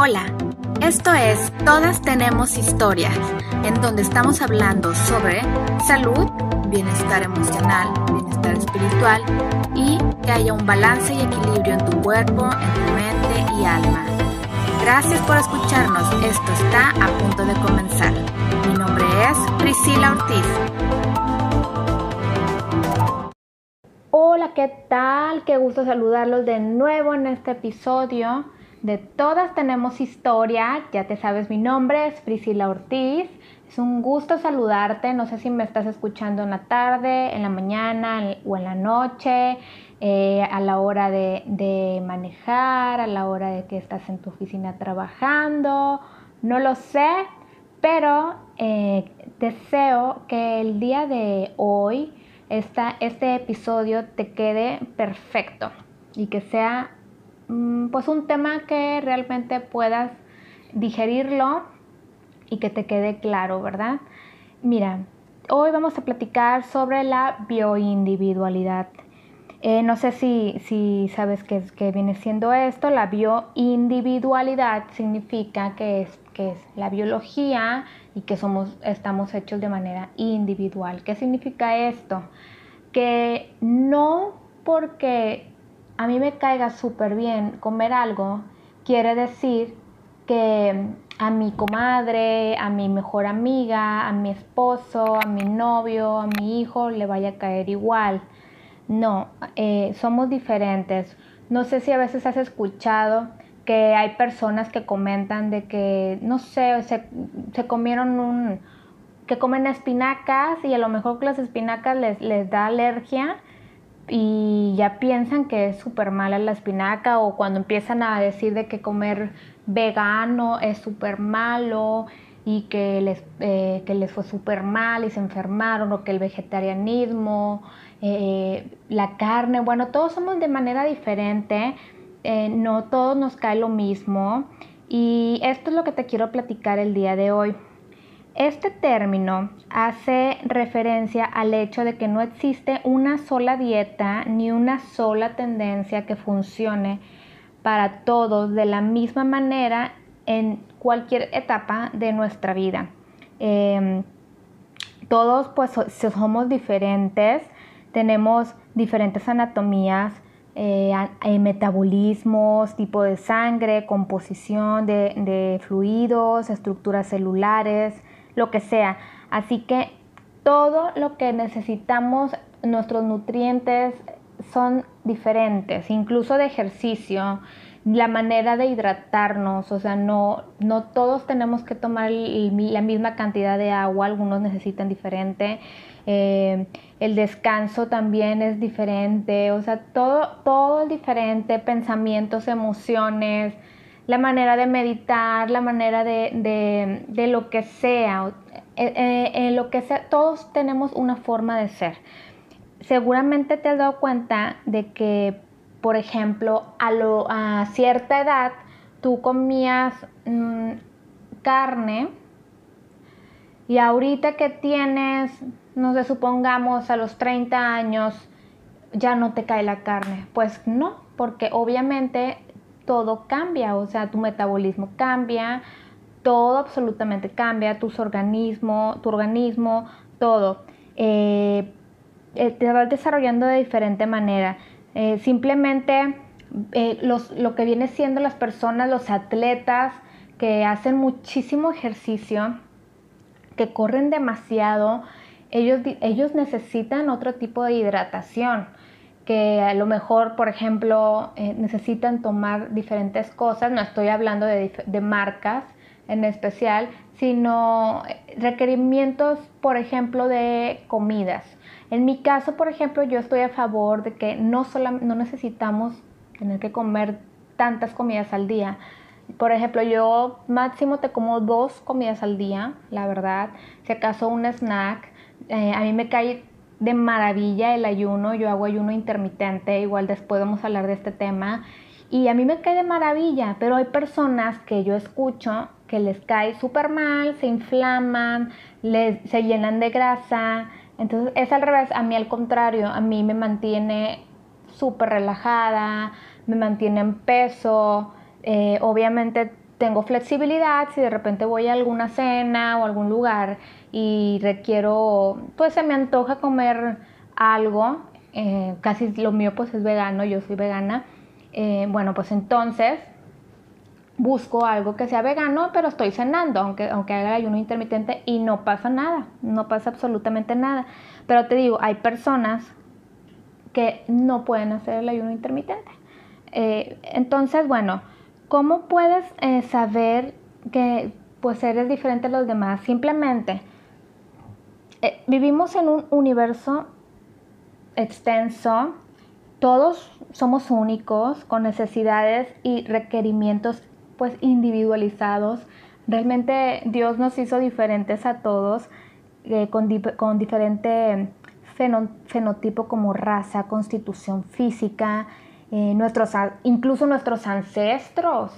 Hola, esto es Todas tenemos historias, en donde estamos hablando sobre salud, bienestar emocional, bienestar espiritual y que haya un balance y equilibrio en tu cuerpo, en tu mente y alma. Gracias por escucharnos, esto está a punto de comenzar. Mi nombre es Priscila Ortiz. Hola, ¿qué tal? Qué gusto saludarlos de nuevo en este episodio de Todas tenemos historia. Ya te sabes mi nombre, es Priscila Ortiz. Es un gusto saludarte. No sé si me estás escuchando en la tarde, en la mañana o en la noche, eh, a la hora de, manejar, a la hora de que estás en tu oficina trabajando. No lo sé, pero eh, deseo que el día de hoy este episodio te quede perfecto y que sea pues un tema que realmente puedas digerirlo y que te quede claro, ¿verdad? Mira, hoy vamos a platicar sobre la bioindividualidad. Eh, no sé si, si sabes qué, qué, viene siendo esto. La bioindividualidad significa que es, que es la biología y que somos, estamos hechos de manera individual. ¿Qué significa esto? Que no porque a mí me caiga súper bien comer algo, quiere decir que a mi comadre, a mi mejor amiga, a mi esposo, a mi novio, a mi hijo le vaya a caer igual. No, eh, somos diferentes. No sé si a veces has escuchado que hay personas que comentan de que, no sé, se, se comieron un, que comen espinacas y a lo mejor que las espinacas les, les da alergia y ya piensan que es súper mala la espinaca o cuando empiezan a decir de que comer vegano es súper malo y que les, eh, que les fue súper mal y se enfermaron o que el vegetarianismo, eh, la carne, bueno, todos somos de manera diferente, eh, no todos nos cae lo mismo y esto es lo que te quiero platicar el día de hoy. Este término hace referencia al hecho de que no existe una sola dieta ni una sola tendencia que funcione para todos de la misma manera en cualquier etapa de nuestra vida. Em, todos pues somos diferentes, tenemos diferentes anatomías, eh, metabolismos, tipo de sangre, composición de fluidos, estructuras celulares, lo que sea. Así que todo lo que necesitamos, nuestros nutrientes son diferentes, incluso de ejercicio, la manera de hidratarnos, o sea, no, no todos tenemos que tomar la misma cantidad de agua, algunos necesitan diferente, eh, el descanso también es diferente, o sea, todo, todo es diferente, pensamientos, emociones, la manera de meditar, la manera de, de, lo que sea, eh, eh, lo que sea, todos tenemos una forma de ser. Seguramente te has dado cuenta de que, por ejemplo, a, lo, a cierta edad tú comías mm, carne y ahorita que tienes, no sé, supongamos a los 30 años, ya no te cae la carne. Pues no, porque obviamente todo cambia, o sea, tu metabolismo cambia, todo absolutamente cambia, tus organismos, tu organismo, todo. Eh, eh, te vas desarrollando de diferente manera. Eh, simplemente lo que viene siendo las personas, los atletas que hacen muchísimo ejercicio, que corren demasiado, ellos, ellos necesitan otro tipo de hidratación que a lo mejor, por ejemplo, eh, necesitan tomar diferentes cosas, no estoy hablando de, marcas en especial, sino eh, requerimientos, por ejemplo, de comidas. En mi caso, por ejemplo, yo estoy a favor de que no, no necesitamos tener que comer tantas comidas al día. Por ejemplo, yo máximo te como dos comidas al día, la verdad. Si acaso un snack, eh, a mí me cae de maravilla el ayuno, yo hago ayuno intermitente, igual después vamos a hablar de este tema, y a mí me cae de maravilla, pero hay personas que yo escucho que les cae súper mal, se inflaman, les, se llenan de grasa, entonces es al revés, a mí al contrario, a mí me mantiene súper relajada, me mantiene en peso, eh, obviamente tengo flexibilidad, si de repente voy a alguna cena o algún lugar y requiero, pues se me antoja comer algo, eh, casi lo mío pues es vegano, yo soy vegana, eh, bueno pues entonces busco algo que sea vegano, pero estoy cenando, aunque, aunque haga ayuno intermitente y no pasa nada, no pasa absolutamente nada. Pero te digo, hay personas que no pueden hacer el ayuno intermitente. Eh, entonces, bueno, ¿cómo puedes eh, saber que pues eres diferente a los demás? Simplemente eh, vivimos en un universo extenso, todos somos únicos, con necesidades y requerimientos pues individualizados. Realmente Dios nos hizo diferentes a todos, eh, con, diferente fenotipo como raza, constitución física, eh, nuestros, incluso nuestros ancestros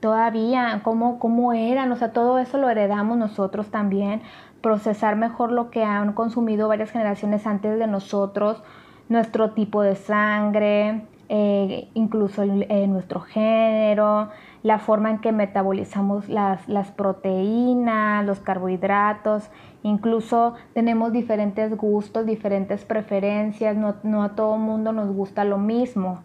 todavía, cómo, cómo eran, o sea, todo eso lo heredamos nosotros también, procesar mejor lo que han consumido varias generaciones antes de nosotros, nuestro tipo de sangre, eh, incluso nuestro género, la forma en que metabolizamos las, proteínas, los carbohidratos, incluso tenemos diferentes gustos, diferentes preferencias, no, a todo mundo nos gusta lo mismo.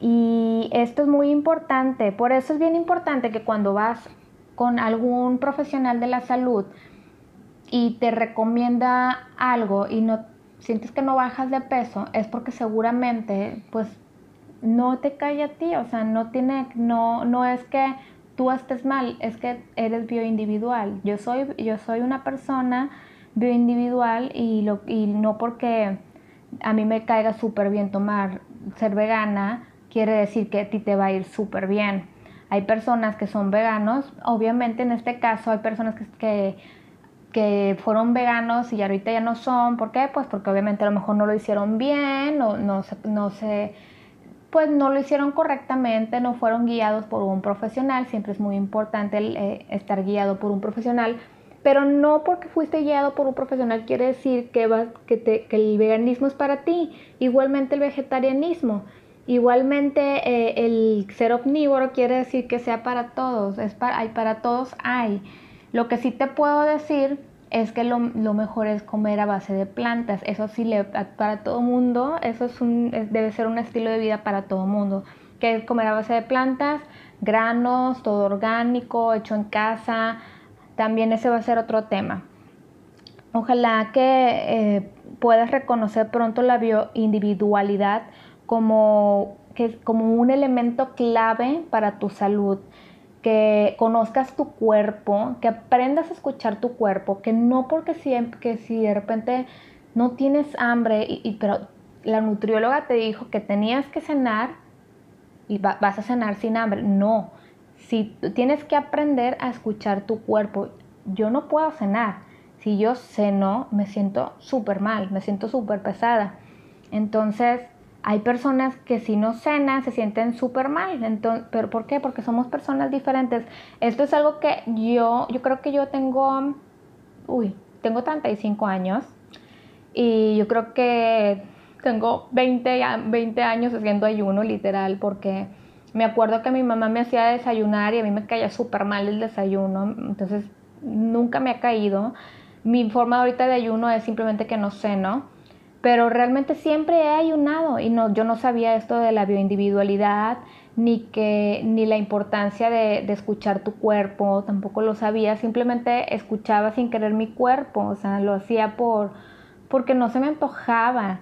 Y esto es muy importante, por eso es bien importante que cuando vas con algún profesional de la salud y te recomienda algo y no sientes que no bajas de peso, es porque seguramente pues no te cae a ti, o sea, no tiene, no, no es que tú estés mal, es que eres bioindividual. Yo soy, yo soy una persona bioindividual y, lo, y no porque a mí me caiga súper bien tomar, ser vegana, quiere decir que a ti te va a ir súper bien. Hay personas que son veganos, obviamente en este caso hay personas que, que, fueron veganos y ahorita ya no son. ¿Por qué? Pues porque obviamente a lo mejor no lo hicieron bien, no, no, no se pues no lo hicieron correctamente, no fueron guiados por un profesional, siempre es muy importante eh, estar guiado por un profesional, pero no porque fuiste guiado por un profesional quiere decir que, que, el veganismo es para ti, igualmente el vegetarianismo, igualmente eh, el ser omnívoro quiere decir que sea para todos, es para, hay, para todos hay. Lo que sí te puedo decir es que lo, mejor es comer a base de plantas. Eso sí, le, para todo mundo, eso es un, debe ser un estilo de vida para todo mundo. Que es comer a base de plantas, granos, todo orgánico, hecho en casa. También ese va a ser otro tema. Ojalá que eh, puedas reconocer pronto la bioindividualidad como, que, como un elemento clave para tu salud que conozcas tu cuerpo, que aprendas a escuchar tu cuerpo, que no porque siempre, que si de repente no tienes hambre, y, pero la nutrióloga te dijo que tenías que cenar y vas a cenar sin hambre. No, si tienes que aprender a escuchar tu cuerpo, yo no puedo cenar. Si yo ceno, me siento súper mal, me siento súper pesada. Entonces, hay personas que si no cenan se sienten súper mal. Entonces, ¿Pero por qué? Porque somos personas diferentes. Esto es algo que yo, yo creo que yo tengo, uy, tengo 35 años y yo creo que tengo 20, 20 años haciendo ayuno literal porque me acuerdo que mi mamá me hacía desayunar y a mí me caía súper mal el desayuno. Entonces nunca me ha caído. Mi forma ahorita de ayuno es simplemente que no ceno pero realmente siempre he ayunado y no, yo no sabía esto de la bioindividualidad ni que ni la importancia de, escuchar tu cuerpo, tampoco lo sabía, simplemente escuchaba sin querer mi cuerpo, o sea, lo hacía por porque no se me antojaba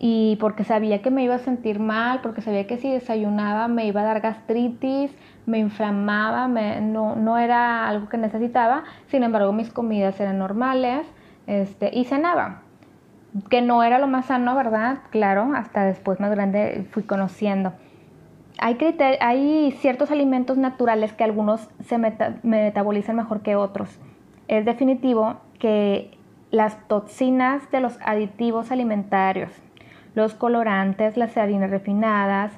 y porque sabía que me iba a sentir mal, porque sabía que si desayunaba me iba a dar gastritis, me inflamaba, me, no, no era algo que necesitaba, sin embargo mis comidas eran normales este, y cenaba que no era lo más sano, ¿verdad? Claro, hasta después más grande fui conociendo. Hay, hay ciertos alimentos naturales que algunos se metabolizan mejor que otros. Es definitivo que las toxinas de los aditivos alimentarios, los colorantes, las harinas refinadas,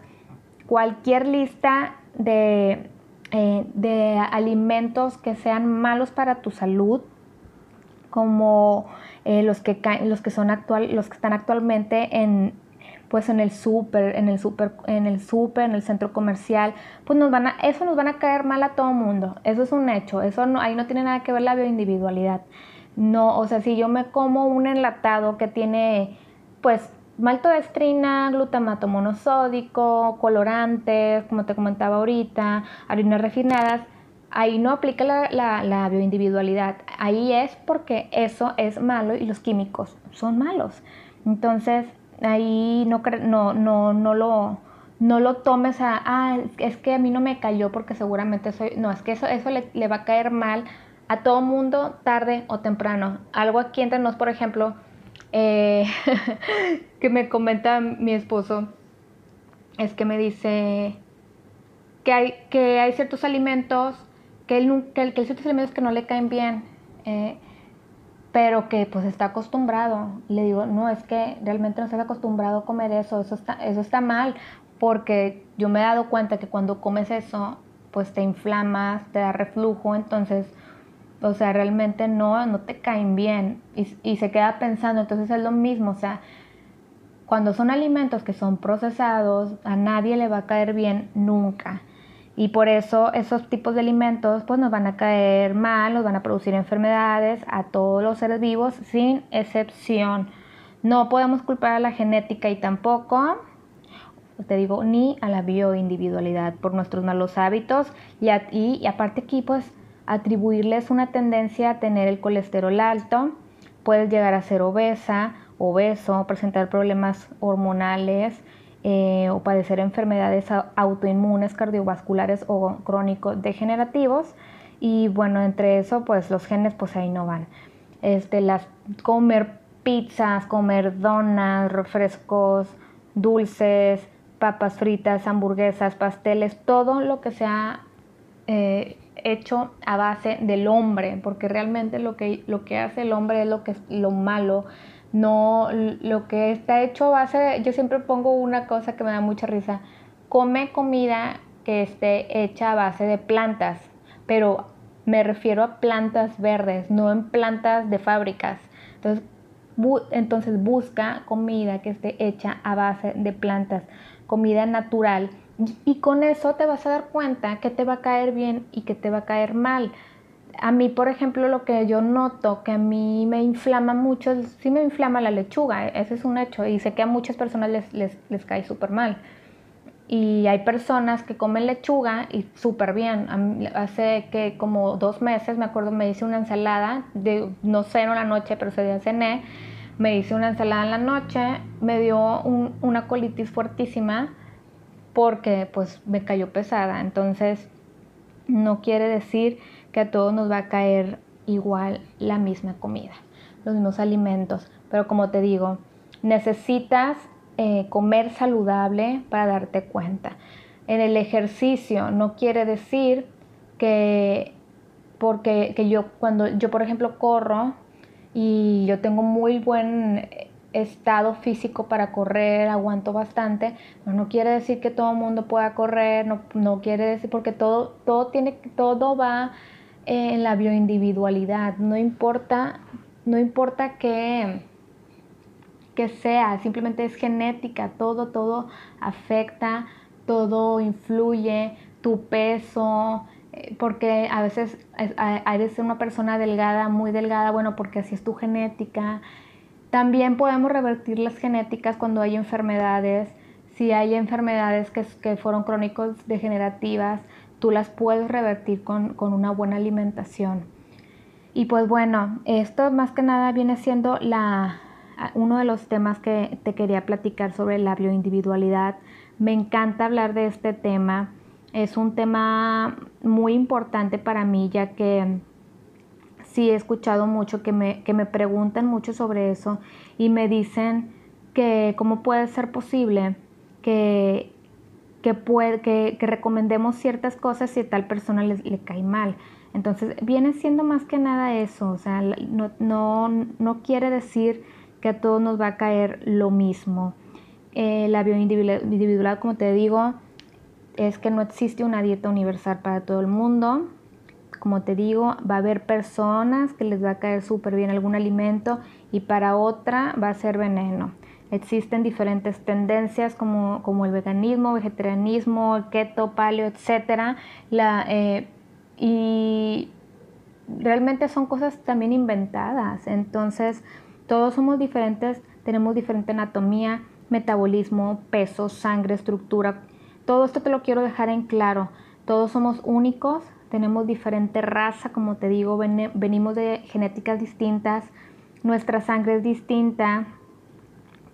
cualquier lista de, eh, de alimentos que sean malos para tu salud, como eh, los, que los, que son actual, los que están actualmente en, pues en el súper, en el súper, en el súper, en el centro comercial, pues nos van a, eso nos van a caer mal a todo mundo. Eso es un hecho. Eso no, ahí no tiene nada que ver la bioindividualidad. No, o sea, si yo me como un enlatado que tiene, pues, maltodextrina, glutamato monosódico, colorantes, como te comentaba ahorita, harinas refinadas, ahí no aplica la, la, bioindividualidad. Ahí es porque eso es malo y los químicos son malos. Entonces, ahí no, no, no, no, lo, no lo tomes a, ah, es que a mí no me cayó porque seguramente soy, no, es que eso, eso le, le va a caer mal a todo mundo tarde o temprano. Algo aquí entre nos, por ejemplo, eh, que me comenta mi esposo, es que me dice que hay, que hay ciertos alimentos que, él, que, que hay ciertos alimentos que no le caen bien. Eh, pero que pues está acostumbrado. Le digo, no, es que realmente no estás acostumbrado a comer eso, eso está, eso está mal, porque yo me he dado cuenta que cuando comes eso, pues te inflamas, te da reflujo, entonces, o sea, realmente no, no te caen bien y se queda pensando, entonces es lo mismo, o sea, cuando son alimentos que son procesados, a nadie le va a caer bien nunca. Y por eso esos tipos de alimentos pues nos van a caer mal, nos van a producir enfermedades a todos los seres vivos sin excepción. No podemos culpar a la genética y tampoco, te digo, ni a la bioindividualidad por nuestros malos hábitos y, y, aparte aquí pues atribuirles una tendencia a tener el colesterol alto, puedes llegar a ser obesa, obeso, presentar problemas hormonales, eh, o padecer enfermedades autoinmunes, cardiovasculares o crónicos degenerativos. Y bueno, entre eso, pues los genes pues ahí no van. Este, las, comer pizzas, comer donas, refrescos, dulces, papas fritas, hamburguesas, pasteles, todo lo que sea eh, hecho a base del hombre, porque realmente lo que, lo que hace el hombre es lo, que, lo malo, no, lo que está hecho a base, yo siempre pongo una cosa que me da mucha risa, come comida que esté hecha a base de plantas, pero me refiero a plantas verdes, no en plantas de fábricas. Entonces, entonces busca comida que esté hecha a base de plantas, comida natural. Y con eso te vas a dar cuenta que te va a caer bien y que te va a caer mal a mí, por ejemplo, lo que yo noto que a mí me inflama mucho, sí me inflama la lechuga, ese es un hecho, y sé que a muchas personas les, les, les cae súper mal. Y hay personas que comen lechuga y súper bien. Hace que como dos meses, me acuerdo, me hice una ensalada, de, no ceno la noche, pero ese día cené, me hice una ensalada en la noche, me dio una colitis fuertísima porque pues me cayó pesada. Entonces, no quiere decir que a todos nos va a caer igual la misma comida, los mismos alimentos. Pero como te digo, necesitas eh, comer saludable para darte cuenta. En el ejercicio no quiere decir que porque que yo cuando yo por ejemplo corro y yo tengo muy buen estado físico para correr, aguanto bastante, no, no quiere decir que todo el mundo pueda correr, no, no quiere decir porque todo, todo tiene, todo va en la bioindividualidad, no importa, no importa que, sea, simplemente es genética, todo, todo afecta, todo influye, tu peso, eh, porque a veces eres una persona delgada, muy delgada, bueno, porque así es tu genética. También podemos revertir las genéticas cuando hay enfermedades, si hay enfermedades que, que fueron crónicos degenerativas, tú las puedes revertir con, una buena alimentación. Y pues bueno, esto más que nada viene siendo la, uno de los temas que te quería platicar sobre la bioindividualidad. Me encanta hablar de este tema. Es un tema muy importante para mí ya que sí he escuchado mucho que me, que me preguntan mucho sobre eso y me dicen que cómo puede ser posible que que, puede, recomendemos ciertas cosas si a tal persona le, le, cae mal. Entonces, viene siendo más que nada eso, o sea, no, no, no quiere decir que a todos nos va a caer lo mismo. Eh, la bioindividualidad, como te digo, es que no existe una dieta universal para todo el mundo. Como te digo, va a haber personas que les va a caer súper bien algún alimento y para otra va a ser veneno. Existen diferentes tendencias como, como el veganismo, vegetarianismo, el keto, paleo, etc. La, eh, y realmente son cosas también inventadas. Entonces, todos somos diferentes, tenemos diferente anatomía, metabolismo, peso, sangre, estructura. Todo esto te lo quiero dejar en claro. Todos somos únicos, tenemos diferente raza, como te digo, venimos de genéticas distintas, nuestra sangre es distinta.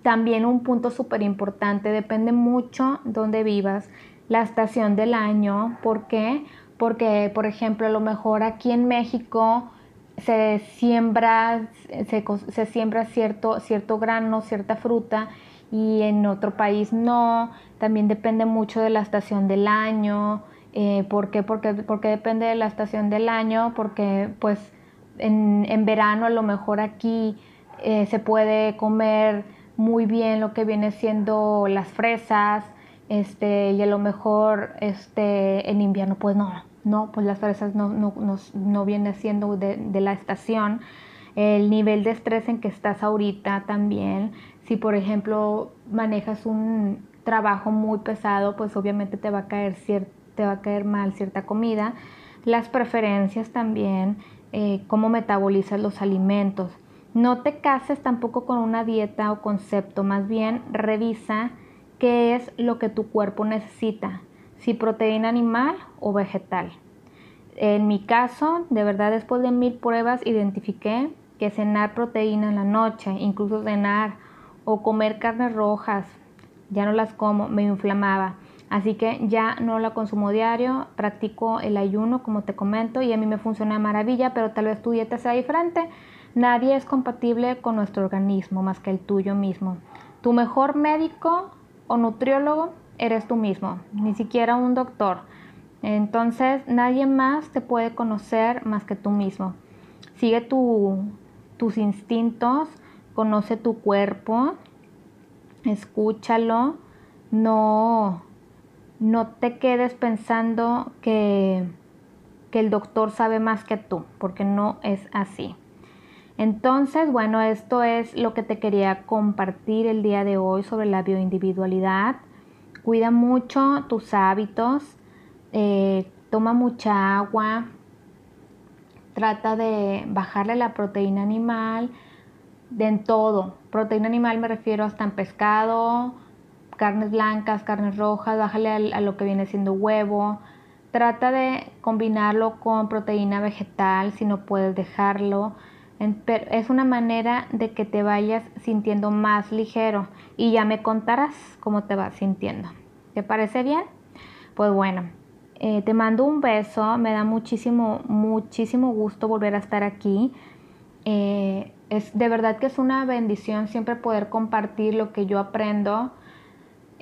También un punto súper importante, depende mucho dónde vivas, la estación del año. ¿Por qué? Porque, por ejemplo, a lo mejor aquí en México se siembra, se, siembra cierto, cierto grano, cierta fruta y en otro país no. También depende mucho de la estación del año. Eh, ¿Por qué? Porque, porque depende de la estación del año, porque pues en, en verano a lo mejor aquí eh, se puede comer muy bien lo que viene siendo las fresas, este, y a lo mejor este, en invierno pues no, no, pues las fresas no, no, no, no viene siendo de, de la estación. El nivel de estrés en que estás ahorita también, si por ejemplo manejas un trabajo muy pesado, pues obviamente te va a caer, te va a caer mal cierta comida. Las preferencias también, eh, cómo metabolizas los alimentos. No te cases tampoco con una dieta o concepto, más bien revisa qué es lo que tu cuerpo necesita, si proteína animal o vegetal. En mi caso, de verdad después de mil pruebas identifiqué que cenar proteína en la noche, incluso cenar o comer carnes rojas, ya no las como, me inflamaba. Así que ya no la consumo diario, practico el ayuno como te comento y a mí me funciona maravilla, pero tal vez tu dieta sea diferente. Nadie es compatible con nuestro organismo más que el tuyo mismo. Tu mejor médico o nutriólogo eres tú mismo, ni siquiera un doctor. Entonces nadie más te puede conocer más que tú mismo. Sigue tus instintos, conoce tu cuerpo, escúchalo, no no te quedes pensando que, que el doctor sabe más que tú, porque no es así. Entonces, bueno, esto es lo que te quería compartir el día de hoy sobre la bioindividualidad. Cuida mucho tus hábitos, eh, toma mucha agua, trata de bajarle la proteína animal, de en todo. Proteína animal me refiero hasta en pescado, carnes blancas, carnes rojas, bájale a, lo que viene siendo huevo. Trata de combinarlo con proteína vegetal si no puedes dejarlo. Es una manera de que te vayas sintiendo más ligero y ya me contarás cómo te vas sintiendo. ¿Te parece bien? Pues bueno, eh, te mando un beso, me da muchísimo, muchísimo gusto volver a estar aquí. Eh, es de verdad que es una bendición siempre poder compartir lo que yo aprendo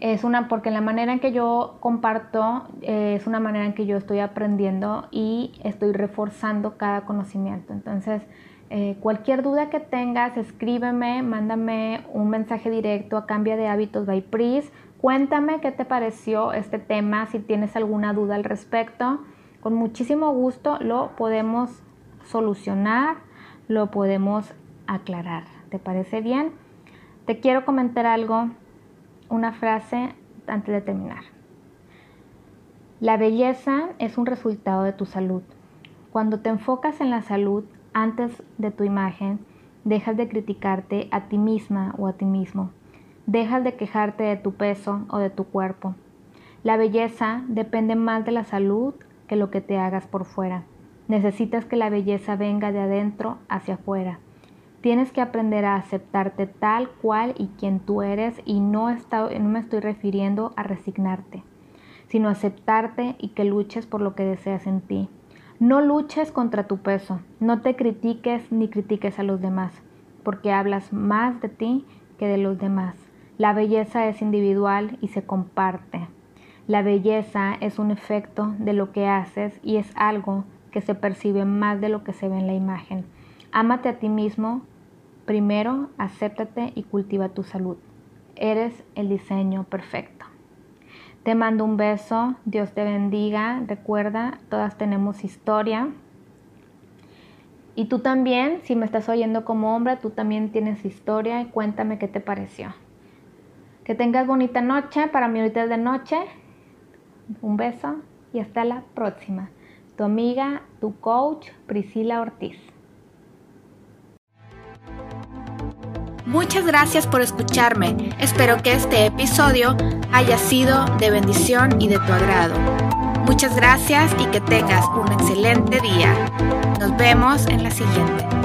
es una, porque la manera en que yo comparto eh, es una manera en que yo estoy aprendiendo y estoy reforzando cada conocimiento. Entonces, eh, cualquier duda que tengas, escríbeme, mándame un mensaje directo a Cambia de Hábitos by Pris. Cuéntame qué te pareció este tema, si tienes alguna duda al respecto. Con muchísimo gusto lo podemos solucionar, lo podemos aclarar. ¿Te parece bien? Te quiero comentar algo una frase antes de terminar. La belleza es un resultado de tu salud. Cuando te enfocas en la salud antes de tu imagen, dejas de criticarte a ti misma o a ti mismo. Dejas de quejarte de tu peso o de tu cuerpo. La belleza depende más de la salud que lo que te hagas por fuera. Necesitas que la belleza venga de adentro hacia afuera. Tienes que aprender a aceptarte tal cual y quien tú eres y no, no me estoy refiriendo a resignarte, sino aceptarte y que luches por lo que deseas en ti. No luches contra tu peso, no te critiques ni critiques a los demás, porque hablas más de ti que de los demás. La belleza es individual y se comparte. La belleza es un efecto de lo que haces y es algo que se percibe más de lo que se ve en la imagen. Ámate a ti mismo Primero, acéptate y cultiva tu salud. Eres el diseño perfecto. Te mando un beso, Dios te bendiga. Recuerda, todas tenemos historia. Y tú también, si me estás oyendo como hombre, tú también tienes historia y cuéntame qué te pareció. Que tengas bonita noche. Para mí ahorita es de noche. Un beso y hasta la próxima. Tu amiga, tu coach, Priscila Ortiz. Muchas gracias por escucharme. Espero que este episodio haya sido de bendición y de tu agrado. Muchas gracias y que tengas un excelente día. Nos vemos en la siguiente.